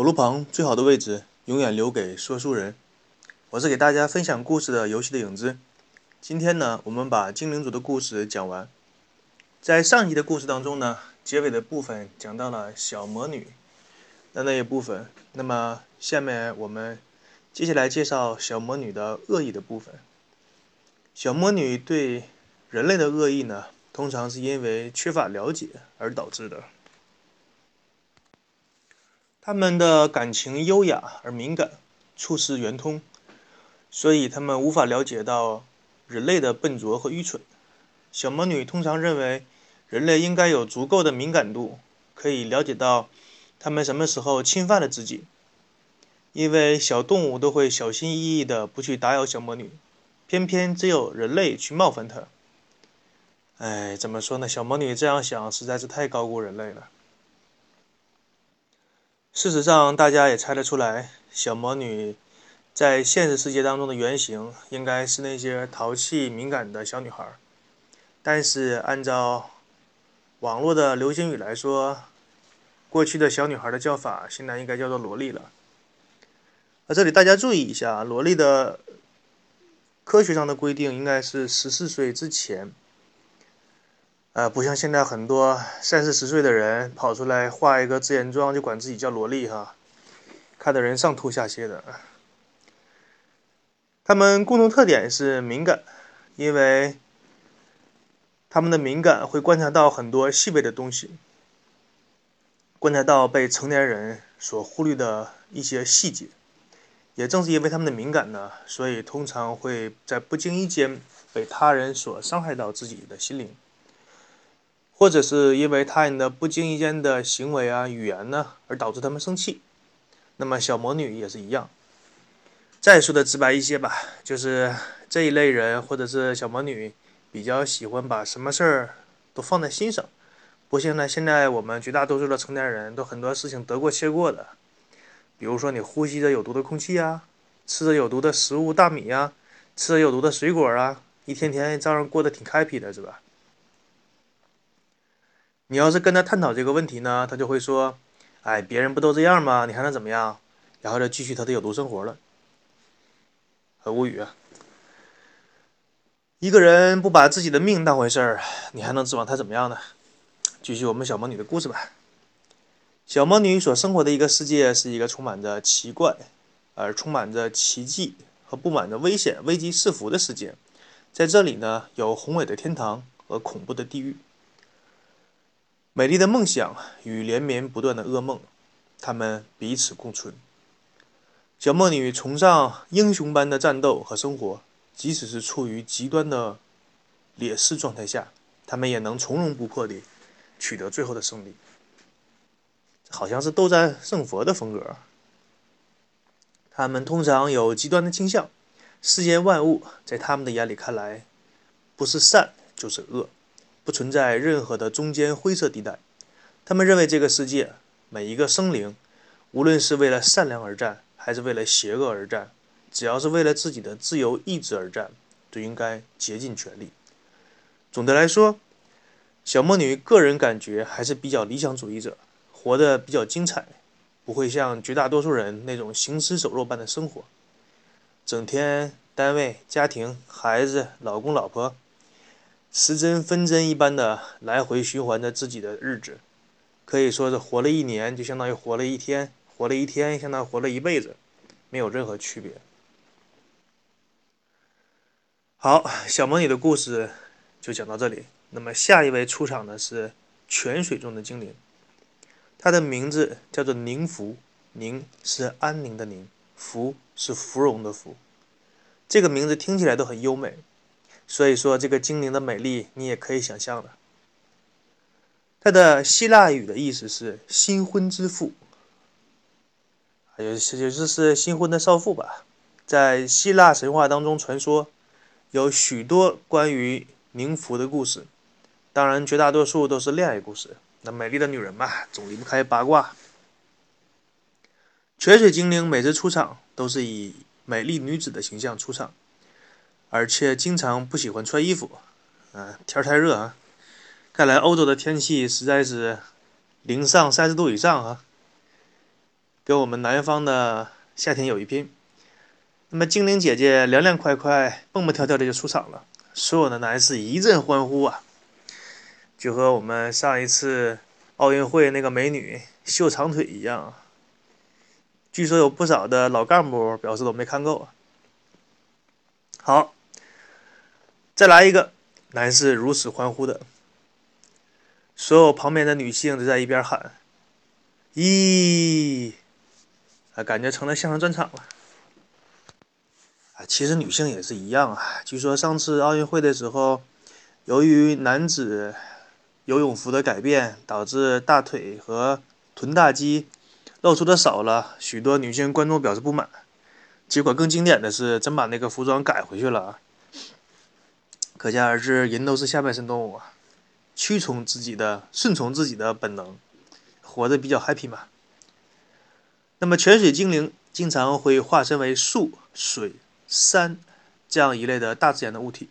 火炉旁最好的位置，永远留给说书人。我是给大家分享故事的游戏的影子。今天呢，我们把精灵族的故事讲完。在上集的故事当中呢，结尾的部分讲到了小魔女的那一部分。那么下面我们接下来介绍小魔女的恶意的部分。小魔女对人类的恶意呢，通常是因为缺乏了解而导致的。他们的感情优雅而敏感，处事圆通，所以他们无法了解到人类的笨拙和愚蠢。小魔女通常认为，人类应该有足够的敏感度，可以了解到他们什么时候侵犯了自己，因为小动物都会小心翼翼的不去打扰小魔女，偏偏只有人类去冒犯她。哎，怎么说呢？小魔女这样想实在是太高估人类了。事实上，大家也猜得出来，小魔女在现实世界当中的原型应该是那些淘气敏感的小女孩。但是，按照网络的流行语来说，过去的小女孩的叫法现在应该叫做萝莉了。啊，这里大家注意一下，萝莉的科学上的规定应该是十四岁之前。呃，不像现在很多三四十岁的人跑出来化一个自然妆就管自己叫萝莉哈，看得人上吐下泻的。他们共同特点是敏感，因为他们的敏感会观察到很多细微的东西，观察到被成年人所忽略的一些细节。也正是因为他们的敏感呢，所以通常会在不经意间被他人所伤害到自己的心灵。或者是因为他人的不经意间的行为啊、语言呢，而导致他们生气。那么小魔女也是一样。再说的直白一些吧，就是这一类人或者是小魔女，比较喜欢把什么事儿都放在心上。不像呢，现在我们绝大多数的成年人都很多事情得过且过的。比如说你呼吸着有毒的空气啊，吃着有毒的食物大米呀，吃着有毒的水果啊，一天天照样过得挺 happy 的，是吧？你要是跟他探讨这个问题呢，他就会说：“哎，别人不都这样吗？你还能怎么样？”然后就继续他的有毒生活了，很无语啊！一个人不把自己的命当回事儿，你还能指望他怎么样呢？继续我们小魔女的故事吧。小魔女所生活的一个世界是一个充满着奇怪，而充满着奇迹和布满着危险、危机四伏的世界。在这里呢，有宏伟的天堂和恐怖的地狱。美丽的梦想与连绵不断的噩梦，他们彼此共存。小魔女崇尚英雄般的战斗和生活，即使是处于极端的劣势状态下，他们也能从容不迫地取得最后的胜利。好像是斗战胜佛的风格。他们通常有极端的倾向，世间万物在他们的眼里看来，不是善就是恶。不存在任何的中间灰色地带。他们认为这个世界每一个生灵，无论是为了善良而战，还是为了邪恶而战，只要是为了自己的自由意志而战，都应该竭尽全力。总的来说，小魔女个人感觉还是比较理想主义者，活得比较精彩，不会像绝大多数人那种行尸走肉般的生活，整天单位、家庭、孩子、老公、老婆。时针分针一般的来回循环着自己的日子，可以说是活了一年就相当于活了一天，活了一天相当于活了一辈子，没有任何区别。好，小魔女的故事就讲到这里。那么下一位出场的是泉水中的精灵，它的名字叫做宁芙，宁是安宁的宁，芙是芙蓉的芙，这个名字听起来都很优美。所以说，这个精灵的美丽，你也可以想象的。它的希腊语的意思是“新婚之妇”，也是也就是新婚的少妇吧。在希腊神话当中，传说有许多关于宁芙的故事，当然绝大多数都是恋爱故事。那美丽的女人嘛，总离不开八卦。泉水精灵每次出场都是以美丽女子的形象出场。而且经常不喜欢穿衣服，啊，天太热啊！看来欧洲的天气实在是零上三十度以上啊。跟我们南方的夏天有一拼。那么精灵姐姐凉凉快快、蹦蹦跳跳的就出场了，所有的男士一阵欢呼啊，就和我们上一次奥运会那个美女秀长腿一样。据说有不少的老干部表示都没看够啊。好，再来一个男士如此欢呼的，所有旁边的女性都在一边喊：“咦！”啊，感觉成了相声专场了。啊其实女性也是一样啊。据说上次奥运会的时候，由于男子游泳服的改变，导致大腿和臀大肌露出的少了，许多女性观众表示不满。结果更经典的是，真把那个服装改回去了。可想而知，人都是下半身动物啊，屈从自己的、顺从自己的本能，活得比较 happy 嘛。那么泉水精灵经常会化身为树、水。山，这样一类的大自然的物体，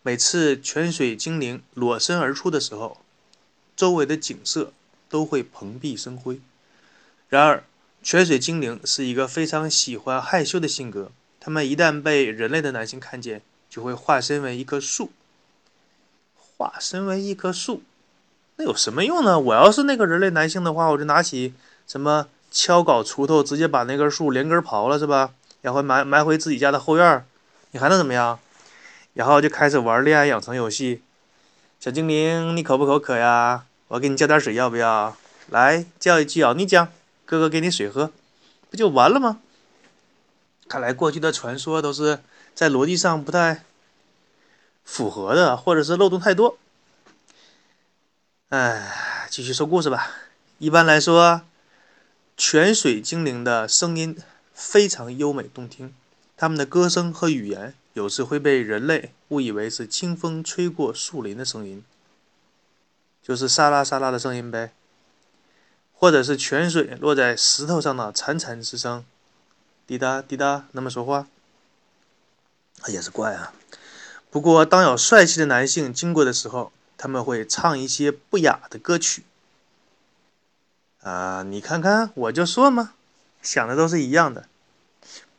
每次泉水精灵裸身而出的时候，周围的景色都会蓬荜生辉。然而，泉水精灵是一个非常喜欢害羞的性格，他们一旦被人类的男性看见，就会化身为一棵树。化身为一棵树，那有什么用呢？我要是那个人类男性的话，我就拿起什么锹镐锄头，直接把那根树连根刨了，是吧？然后埋埋回自己家的后院你还能怎么样？然后就开始玩恋爱养成游戏。小精灵，你口不口渴呀？我给你浇点水，要不要？来叫一句啊，你讲，哥哥给你水喝，不就完了吗？看来过去的传说都是在逻辑上不太符合的，或者是漏洞太多。哎，继续说故事吧。一般来说，泉水精灵的声音。非常优美动听，他们的歌声和语言有时会被人类误以为是清风吹过树林的声音，就是沙拉沙拉的声音呗，或者是泉水落在石头上的潺潺之声，滴答滴答那么说话，也是怪啊。不过，当有帅气的男性经过的时候，他们会唱一些不雅的歌曲。啊，你看看，我就说嘛，想的都是一样的。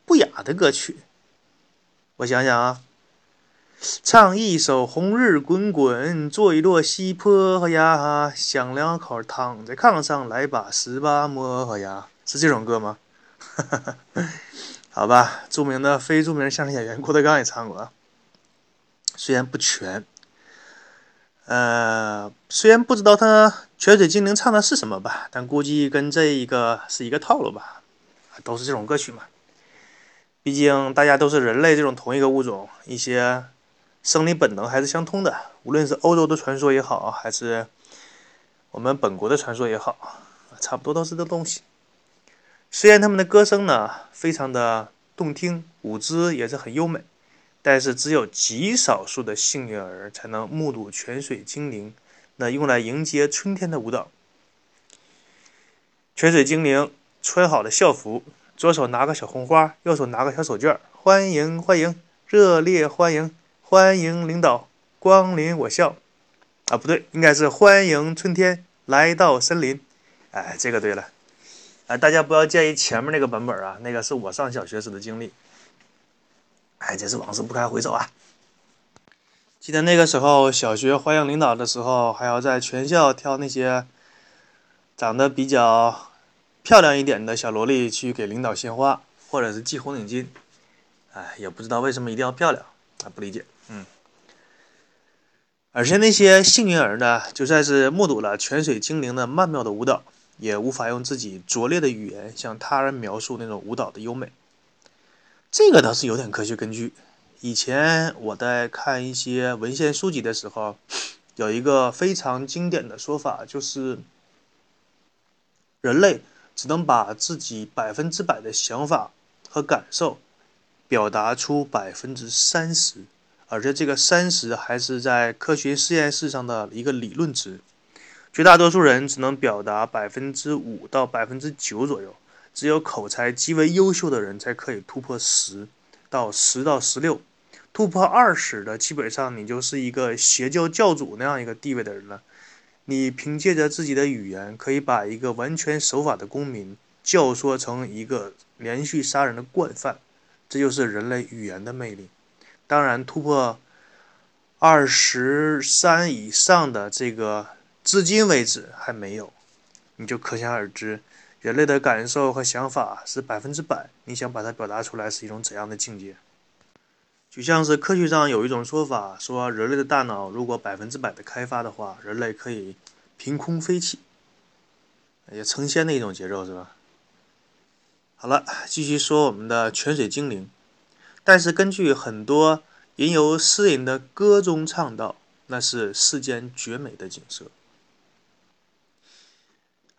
不雅的歌曲，我想想啊，唱一首《红日滚滚》，坐一摞西坡呀，想两口躺在炕上，来把十八摸呀，是这种歌吗？哈哈哈好吧，著名的非著名相声演员郭德纲也唱过，虽然不全，呃，虽然不知道他泉水精灵唱的是什么吧，但估计跟这一个是一个套路吧，都是这种歌曲嘛。毕竟大家都是人类这种同一个物种，一些生理本能还是相通的。无论是欧洲的传说也好，还是我们本国的传说也好，差不多都是这东西。虽然他们的歌声呢非常的动听，舞姿也是很优美，但是只有极少数的幸运儿才能目睹泉水精灵那用来迎接春天的舞蹈。泉水精灵穿好了校服。左手拿个小红花，右手拿个小手绢欢迎欢迎，热烈欢迎欢迎领导光临我校。啊，不对，应该是欢迎春天来到森林。哎，这个对了。哎，大家不要介意前面那个版本啊，那个是我上小学时的经历。哎，这是往事不堪回首啊。记得那个时候小学欢迎领导的时候，还要在全校挑那些长得比较。漂亮一点的小萝莉去给领导献花，或者是系红领巾，哎，也不知道为什么一定要漂亮，啊，不理解，嗯。而且那些幸运儿呢，就算是目睹了泉水精灵的曼妙的舞蹈，也无法用自己拙劣的语言向他人描述那种舞蹈的优美。这个倒是有点科学根据。以前我在看一些文献书籍的时候，有一个非常经典的说法，就是人类。只能把自己百分之百的想法和感受表达出百分之三十，而且这个三十还是在科学实验室上的一个理论值。绝大多数人只能表达百分之五到百分之九左右，只有口才极为优秀的人才可以突破十到十到十六，突破二十的基本上你就是一个邪教教主那样一个地位的人了。你凭借着自己的语言，可以把一个完全守法的公民教唆成一个连续杀人的惯犯，这就是人类语言的魅力。当然，突破二十三以上的这个，至今为止还没有，你就可想而知，人类的感受和想法是百分之百。你想把它表达出来，是一种怎样的境界？就像是科学上有一种说法，说人类的大脑如果百分之百的开发的话，人类可以凭空飞起，也成仙的一种节奏，是吧？好了，继续说我们的泉水精灵。但是根据很多吟游诗人的歌中唱道，那是世间绝美的景色。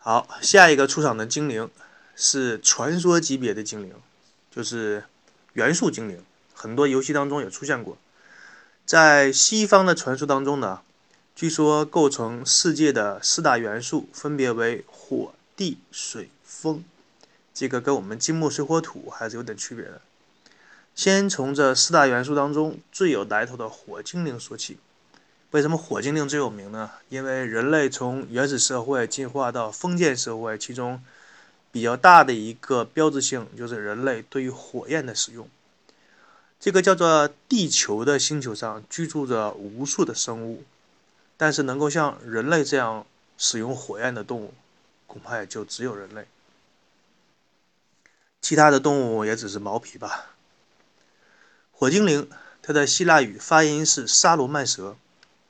好，下一个出场的精灵是传说级别的精灵，就是元素精灵，很多游戏当中也出现过。在西方的传说当中呢，据说构成世界的四大元素分别为火、地、水、风。这个跟我们金木水火土还是有点区别的。先从这四大元素当中最有来头的火精灵说起。为什么火精灵最有名呢？因为人类从原始社会进化到封建社会，其中比较大的一个标志性就是人类对于火焰的使用。这个叫做地球的星球上居住着无数的生物，但是能够像人类这样使用火焰的动物，恐怕也就只有人类。其他的动物也只是毛皮吧。火精灵，它的希腊语发音是沙罗曼蛇。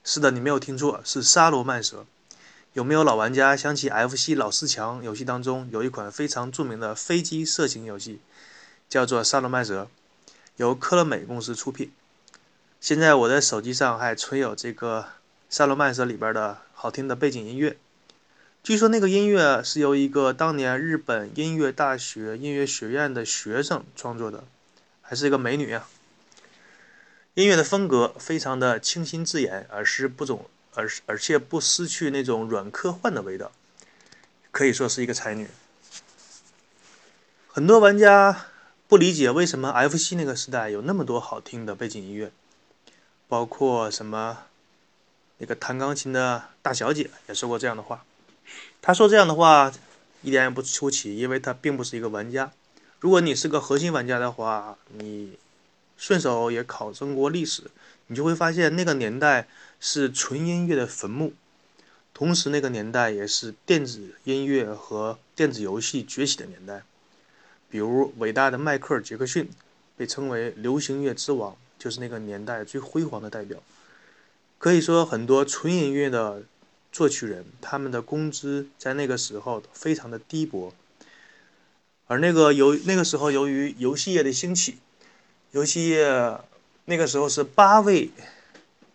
是的，你没有听错，是沙罗曼蛇。有没有老玩家想起 FC 老四强游戏当中有一款非常著名的飞机射击游戏，叫做沙罗曼蛇，由科乐美公司出品。现在我的手机上还存有这个沙罗曼蛇里边的好听的背景音乐。据说那个音乐是由一个当年日本音乐大学音乐学院的学生创作的，还是一个美女啊。音乐的风格非常的清新自然，而是不总，而是而且不失去那种软科幻的味道，可以说是一个才女。很多玩家不理解为什么 FC 那个时代有那么多好听的背景音乐，包括什么那个弹钢琴的大小姐也说过这样的话。他说这样的话一点也不出奇，因为他并不是一个玩家。如果你是个核心玩家的话，你顺手也考证过历史，你就会发现那个年代是纯音乐的坟墓，同时那个年代也是电子音乐和电子游戏崛起的年代。比如伟大的迈克尔·杰克逊被称为流行乐之王，就是那个年代最辉煌的代表。可以说，很多纯音乐的。作曲人他们的工资在那个时候非常的低薄，而那个由那个时候由于游戏业的兴起，游戏那个时候是八位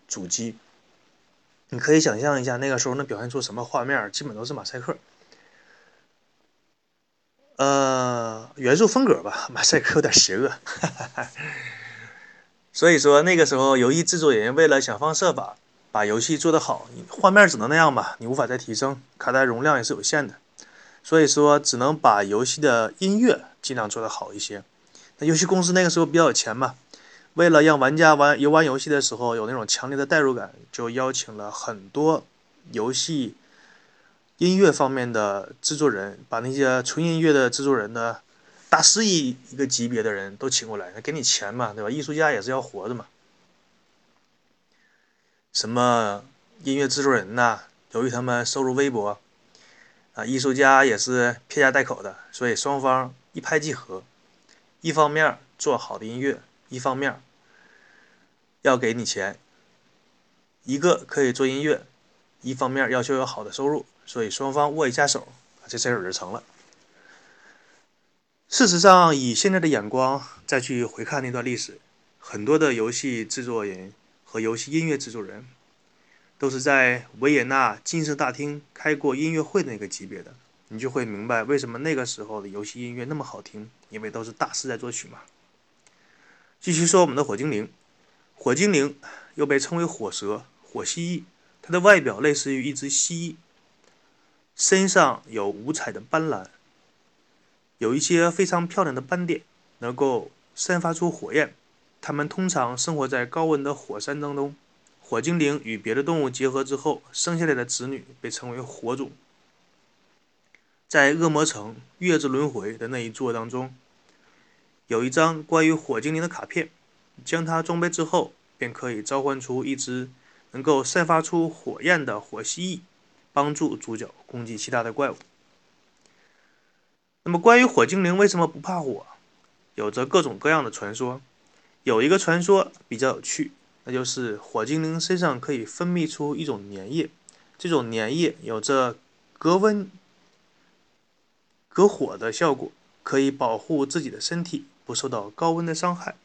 主机，你可以想象一下那个时候能表现出什么画面，基本都是马赛克。呃，元素风格吧，马赛克有点邪恶，哈哈哈所以说那个时候游戏制作人为了想方设法。把游戏做得好，画面只能那样吧，你无法再提升，卡带容量也是有限的，所以说只能把游戏的音乐尽量做得好一些。游戏公司那个时候比较有钱嘛，为了让玩家玩游玩游戏的时候有那种强烈的代入感，就邀请了很多游戏音乐方面的制作人，把那些纯音乐的制作人的大师一一个级别的人都请过来，给你钱嘛，对吧？艺术家也是要活的嘛。什么音乐制作人呐？由于他们收入微薄，啊，艺术家也是撇家带口的，所以双方一拍即合。一方面做好的音乐，一方面要给你钱。一个可以做音乐，一方面要求有好的收入，所以双方握一下手，这事儿就成了。事实上，以现在的眼光再去回看那段历史，很多的游戏制作人。和游戏音乐制作人都是在维也纳金色大厅开过音乐会的那个级别的，你就会明白为什么那个时候的游戏音乐那么好听，因为都是大师在作曲嘛。继续说我们的火精灵，火精灵又被称为火蛇、火蜥蜴，它的外表类似于一只蜥蜴，身上有五彩的斑斓，有一些非常漂亮的斑点，能够散发出火焰。它们通常生活在高温的火山当中。火精灵与别的动物结合之后生下来的子女被称为火种。在恶魔城月之轮回的那一座当中，有一张关于火精灵的卡片。将它装备之后，便可以召唤出一只能够散发出火焰的火蜥蜴，帮助主角攻击其他的怪物。那么，关于火精灵为什么不怕火，有着各种各样的传说。有一个传说比较有趣，那就是火精灵身上可以分泌出一种粘液，这种粘液有着隔温。隔火的效果可以保护自己的身体不受到高温的伤害。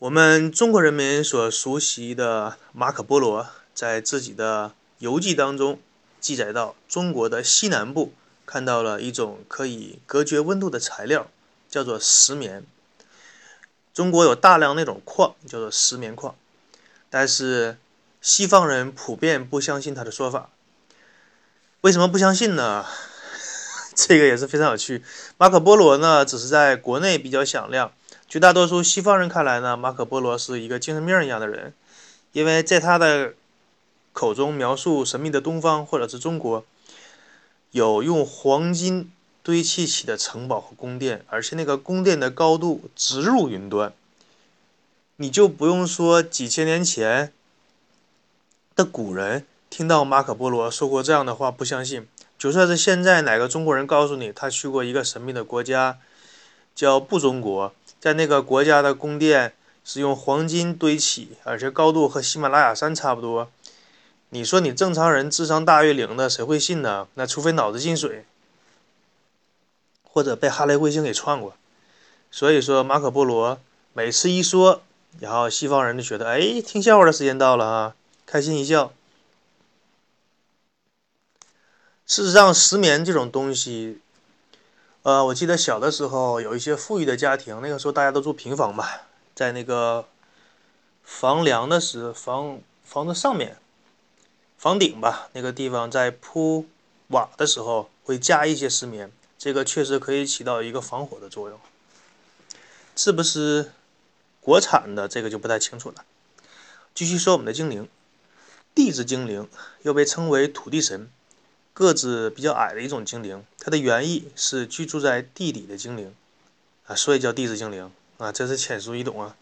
我们中国人民所熟悉的马可波罗在自己的游记当中记载到，中国的西南部看到了一种可以隔绝温度的材料，叫做石棉。中国有大量那种矿，叫做石棉矿，但是西方人普遍不相信他的说法。为什么不相信呢？这个也是非常有趣。马可波罗呢，只是在国内比较响亮，绝大多数西方人看来呢，马可波罗是一个精神病一样的人，因为在他的口中描述神秘的东方或者是中国，有用黄金堆砌起的城堡和宫殿，而且那个宫殿的高度直入云端。你就不用说几千年前的古人。听到马可波罗说过这样的话，不相信。就算是现在哪个中国人告诉你他去过一个神秘的国家，叫不中国，在那个国家的宫殿是用黄金堆起，而且高度和喜马拉雅山差不多，你说你正常人智商大于零的，谁会信呢？那除非脑子进水，或者被哈雷彗星给撞过。所以说马可波罗每次一说，然后西方人就觉得，哎，听笑话的时间到了啊，开心一笑。事实上，石棉这种东西，呃，我记得小的时候有一些富裕的家庭，那个时候大家都住平房吧，在那个房梁的时房房子上面，房顶吧那个地方在铺瓦的时候会加一些石棉，这个确实可以起到一个防火的作用。是不是国产的这个就不太清楚了。继续说我们的精灵，地质精灵又被称为土地神。个子比较矮的一种精灵，它的原意是居住在地底的精灵，啊，所以叫地质精灵啊，真是浅熟易懂啊。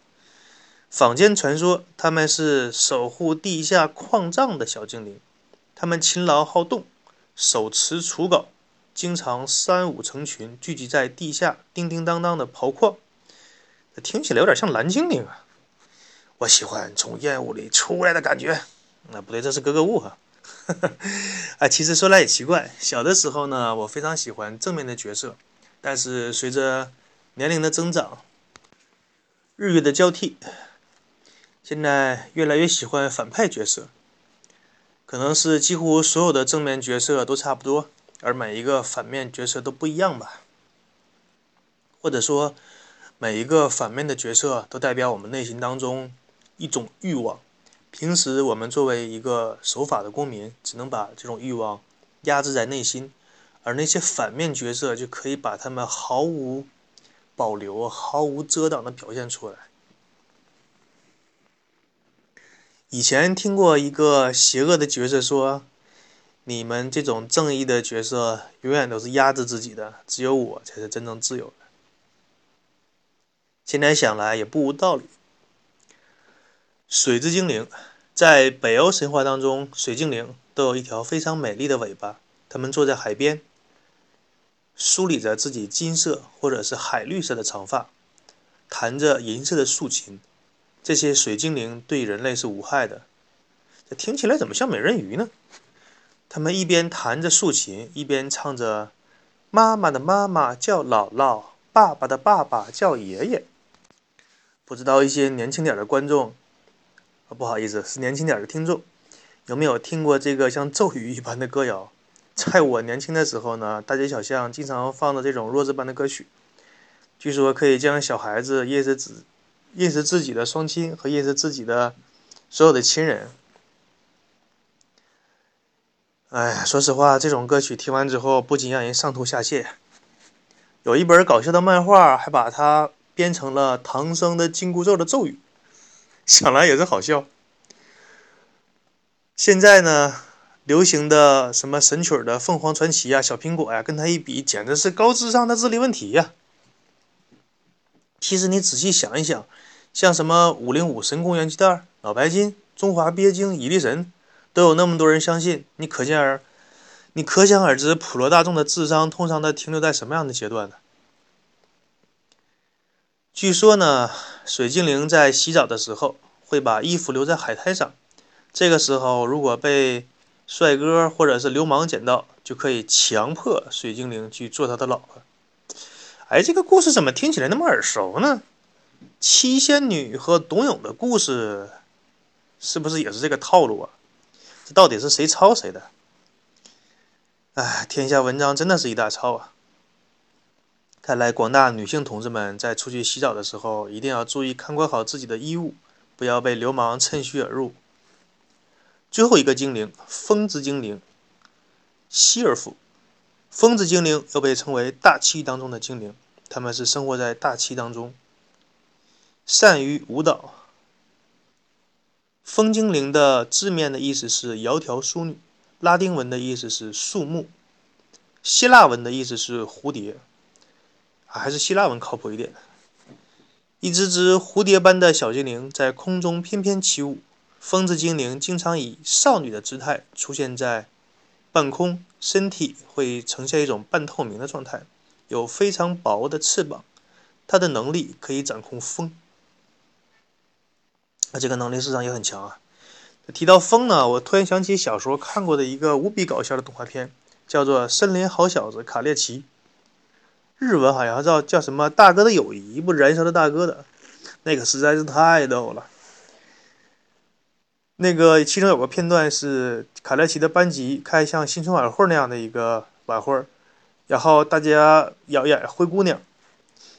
坊间传说他们是守护地下矿藏的小精灵，他们勤劳好动，手持锄镐，经常三五成群聚集在地下，叮叮当当的刨矿。听起来有点像蓝精灵啊，我喜欢从烟雾里出来的感觉。那不对，这是格格巫哈。啊，啊其实说来也奇怪，小的时候呢，我非常喜欢正面的角色，但是随着年龄的增长，日月的交替，现在越来越喜欢反派角色。可能是几乎所有的正面角色都差不多，而每一个反面角色都不一样吧？或者说，每一个反面的角色都代表我们内心当中一种欲望。平时我们作为一个守法的公民，只能把这种欲望压制在内心，而那些反面角色就可以把他们毫无保留、毫无遮挡的表现出来。以前听过一个邪恶的角色说：“你们这种正义的角色永远都是压制自己的，只有我才是真正自由的。”现在想来也不无道理。水之精灵，在北欧神话当中，水精灵都有一条非常美丽的尾巴。它们坐在海边，梳理着自己金色或者是海绿色的长发，弹着银色的竖琴。这些水精灵对人类是无害的。这听起来怎么像美人鱼呢？他们一边弹着竖琴，一边唱着：“妈妈的妈妈叫姥姥，爸爸的爸爸叫爷爷。”不知道一些年轻点的观众。啊，不好意思，是年轻点的听众，有没有听过这个像咒语一般的歌谣？在我年轻的时候呢，大街小巷经常放的这种弱智般的歌曲，据说可以将小孩子认识自认识自己的双亲和认识自己的所有的亲人。哎，说实话，这种歌曲听完之后，不仅让人上吐下泻，有一本搞笑的漫画还把它编成了唐僧的紧箍咒的咒语。想来也是好笑。现在呢，流行的什么神曲的凤凰传奇呀、小苹果呀，跟他一比，简直是高智商的智力问题呀。其实你仔细想一想，像什么五零五神功元气弹、脑白金、中华鳖精、蚁力神，都有那么多人相信，你可见而，你可想而知，普罗大众的智商通常的停留在什么样的阶段呢？据说呢，水精灵在洗澡的时候会把衣服留在海滩上，这个时候如果被帅哥或者是流氓捡到，就可以强迫水精灵去做他的老婆。哎，这个故事怎么听起来那么耳熟呢？七仙女和董永的故事是不是也是这个套路啊？这到底是谁抄谁的？哎，天下文章真的是一大抄啊！看来广大女性同志们在出去洗澡的时候，一定要注意看管好自己的衣物，不要被流氓趁虚而入。最后一个精灵，风之精灵，希尔夫。风之精灵又被称为大气当中的精灵，他们是生活在大气当中，善于舞蹈。风精灵的字面的意思是窈窕淑女，拉丁文的意思是树木，希腊文的意思是蝴蝶。还是希腊文靠谱一点。一只只蝴蝶般的小精灵在空中翩翩起舞。风之精灵经常以少女的姿态出现在半空，身体会呈现一种半透明的状态，有非常薄的翅膀。它的能力可以掌控风。那这个能力实际上也很强啊。提到风呢，我突然想起小时候看过的一个无比搞笑的动画片，叫做《森林好小子卡列奇》。日文好像叫叫什么“大哥的友谊”，不燃烧的大哥的，那个实在是太逗了。那个其中有个片段是卡列奇的班级开像新春晚会那样的一个晚会，然后大家要演灰姑娘，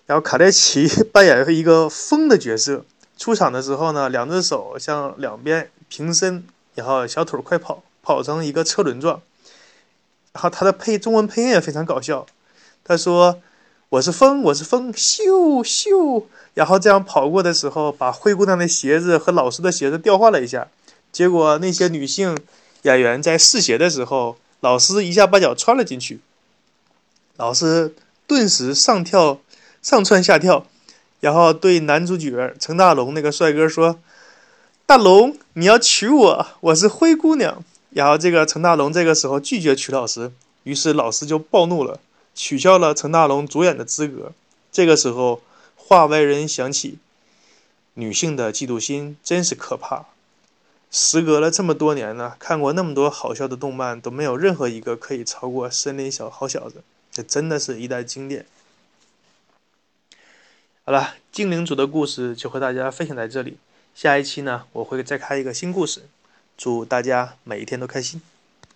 然后卡列奇 扮演一个风的角色，出场的时候呢，两只手向两边平伸，然后小腿快跑，跑成一个车轮状，然后他的配中文配音也非常搞笑，他说。我是风，我是风，咻咻，然后这样跑过的时候，把灰姑娘的鞋子和老师的鞋子调换了一下，结果那些女性演员在试鞋的时候，老师一下把脚穿了进去，老师顿时上跳，上蹿下跳，然后对男主角陈大龙那个帅哥说：“大龙，你要娶我，我是灰姑娘。”然后这个陈大龙这个时候拒绝娶老师，于是老师就暴怒了。取消了陈大龙主演的资格。这个时候，话外人想起，女性的嫉妒心真是可怕。时隔了这么多年呢，看过那么多好笑的动漫，都没有任何一个可以超过《森林小好小子》。这真的是一代经典。好了，精灵族的故事就和大家分享在这里。下一期呢，我会再开一个新故事。祝大家每一天都开心。